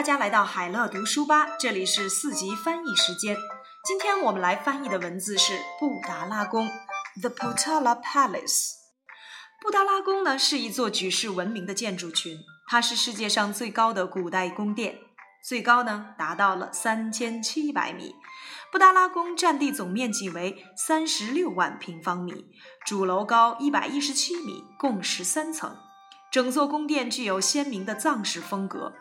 大家来到海乐读书吧，这里是四级翻译时间。今天我们来翻译的文字是布达拉宫 （The Potala Palace）。布达拉宫呢是一座举世闻名的建筑群，它是世界上最高的古代宫殿，最高呢达到了三千七百米。布达拉宫占地总面积为三十六万平方米，主楼高一百一十七米，共十三层。整座宫殿具有鲜明的藏式风格。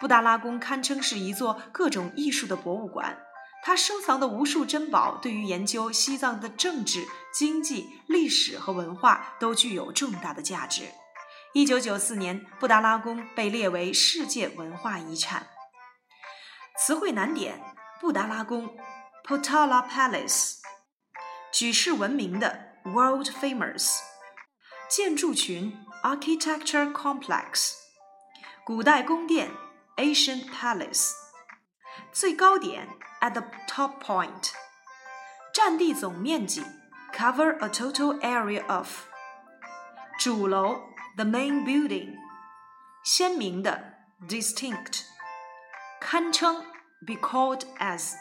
布达拉宫堪称是一座各种艺术的博物馆，它收藏的无数珍宝对于研究西藏的政治、经济、历史和文化都具有重大的价值。一九九四年，布达拉宫被列为世界文化遗产。词汇难点：布达拉宫 （Potala Palace），举世闻名的 （World Famous），建筑群 （Architecture Complex），古代宫殿。Ancient Palace，最高点 at the top point，占地总面积 cover a total area of，主楼 the main building，鲜明的 distinct，堪称 be called as，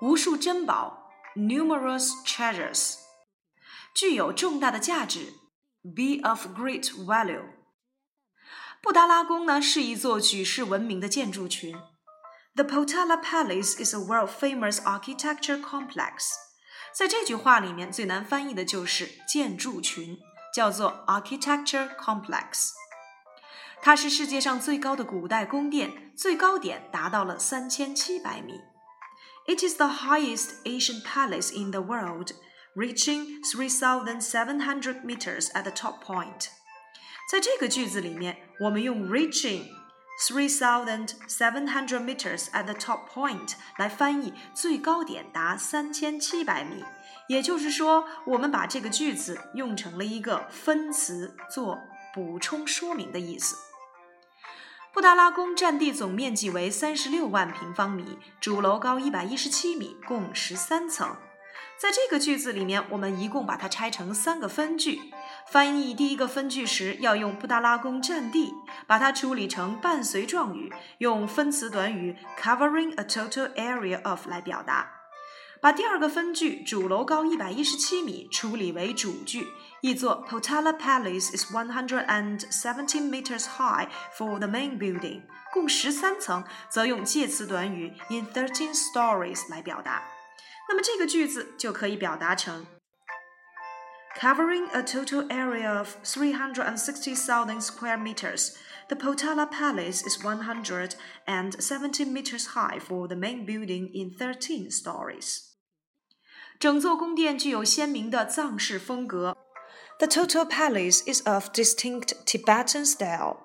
无数珍宝 numerous treasures，具有重大的价值 be of great value。 布达拉宫呢是一座举世闻名的建筑群。The Potala Palace is a world-famous architecture complex。在这句话里面，最难翻译的就是建筑群，叫做 architecture complex。它是世界上最高的古代宫殿，最高点达到了三千七百米。It is the highest Asian palace in the world, reaching 3,700 meters at the top point. 在这个句子里面，我们用 reaching three thousand seven hundred meters at the top point 来翻译最高点达三千七百米。也就是说，我们把这个句子用成了一个分词，做补充说明的意思。布达拉宫占地总面积为三十六万平方米，主楼高一百一十七米，共十三层。在这个句子里面，我们一共把它拆成三个分句。翻译第一个分句时，要用布达拉宫占地，把它处理成伴随状语，用分词短语 covering a total area of 来表达。把第二个分句主楼高一百一十七米处理为主句，译作 Potala Palace is one hundred and seventeen meters high for the main building，共十三层，则用介词短语 in thirteen stories 来表达。那么这个句子就可以表达成 ：Covering a total area of 360,000 square meters, the Potala Palace is 170 meters high for the main building in 13 stories. 整座宫殿具有鲜明的藏式风格。The total palace is of distinct Tibetan style.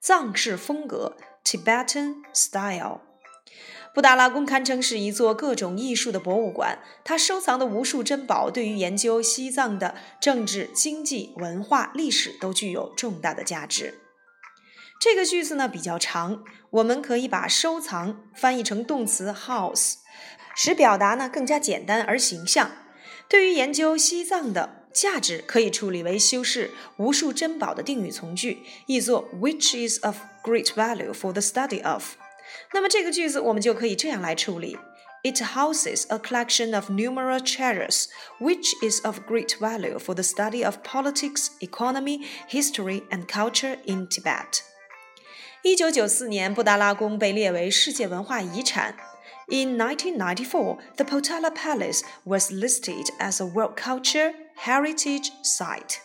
藏式风格 Tibetan style。 布达拉宫堪称是一座各种艺术的博物馆，它收藏的无数珍宝对于研究西藏的政治、经济、文化、历史都具有重大的价值。这个句子呢比较长，我们可以把收藏翻译成动词 house，使表达呢更加简单而形象。对于研究西藏的价值，可以处理为修饰无数珍宝的定语从句，译作 which is of great value for the study of。那么这个句子我们就可以这样来处理：It houses a collection of numerous treasures, which is of great value for the study of politics, economy, history, and culture in Tibet. 一九九四年，布达拉宫被列为世界文化遗产。In 1994, the Potala Palace was listed as a World Culture Heritage Site.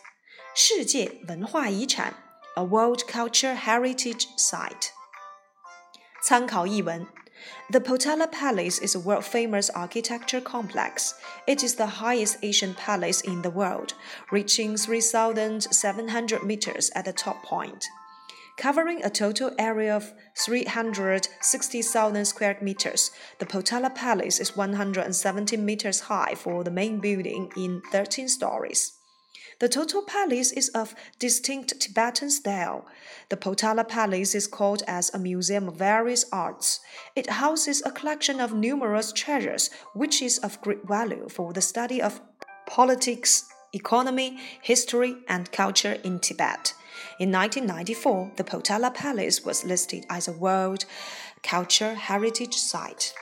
世界文化遗产，a World Culture Heritage Site. 参考译文。The Potala Palace is a world famous architecture complex. It is the highest Asian palace in the world, reaching 3,700 meters at the top point. Covering a total area of 360,000 square meters, the Potala Palace is 170 meters high for the main building in 13 stories. The total palace is of distinct Tibetan style. The Potala Palace is called as a museum of various arts. It houses a collection of numerous treasures, which is of great value for the study of politics, Economy, History, and Culture in Tibet. In 1994, the Potala Palace was listed as a World Cultural Heritage Site.